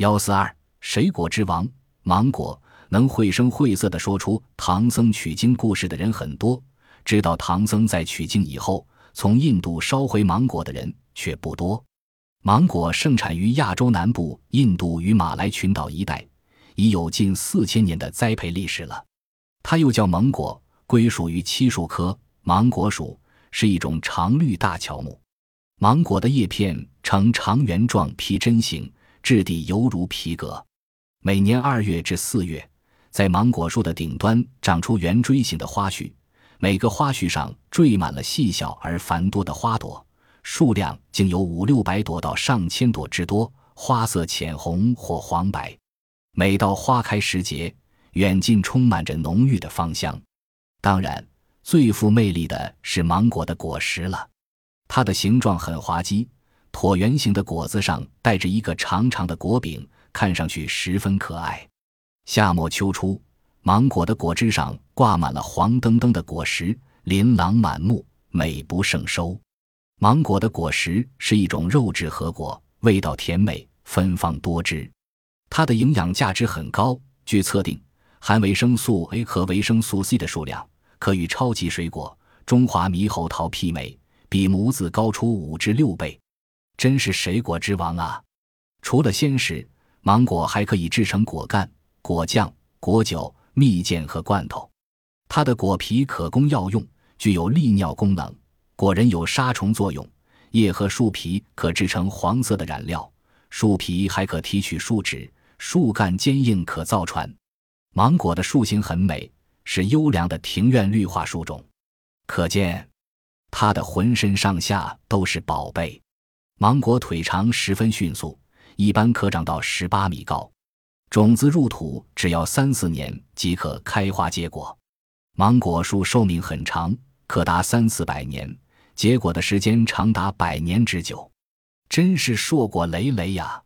幺四二，水果之王芒果。能绘声绘色地说出唐僧取经故事的人很多，知道唐僧在取经以后从印度捎回芒果的人却不多。芒果盛产于亚洲南部、印度与马来群岛一带，已有近四千年的栽培历史了。它又叫芒果，归属于漆树科芒果属，是一种常绿大乔木。芒果的叶片呈长圆状皮针形，质地犹如皮革。每年二月至四月。在芒果树的顶端长出圆锥形的花序，每个花序上缀满了细小而繁多的花朵，数量竟有五六百朵到上千朵之多，花色浅红或黄白。每到花开时节，远近充满着浓郁的芳香。当然，最富魅力的是芒果的果实了。它的形状很滑稽，椭圆形的果子上带着一个长长的果柄，看上去十分可爱。夏末秋初，芒果的果枝上挂满了黄澄澄的果实，琳琅满目，美不胜收。芒果的果实是一种肉质核果，味道甜美，芬芳多汁。它的营养价值很高，据测定，含维生素 A 和维生素 C 的数量可与超级水果中华猕猴桃媲美，比母子高出五至六倍，真是水果之王啊！除了鲜食，芒果还可以制成果干。果酱、果酒、蜜饯和罐头，它的果皮可供药用，具有利尿功能；果仁有杀虫作用，叶和树皮可制成黄色的染料，树皮还可提取树脂，树干坚硬可造船。芒果的树形很美，是优良的庭院绿化树种，可见它的浑身上下都是宝贝。芒果腿长，十分迅速，一般可长到十八米高。种子入土只要三四年即可开花结果，芒果树寿命很长，可达三四百年，结果的时间长达百年之久，真是硕果累累呀。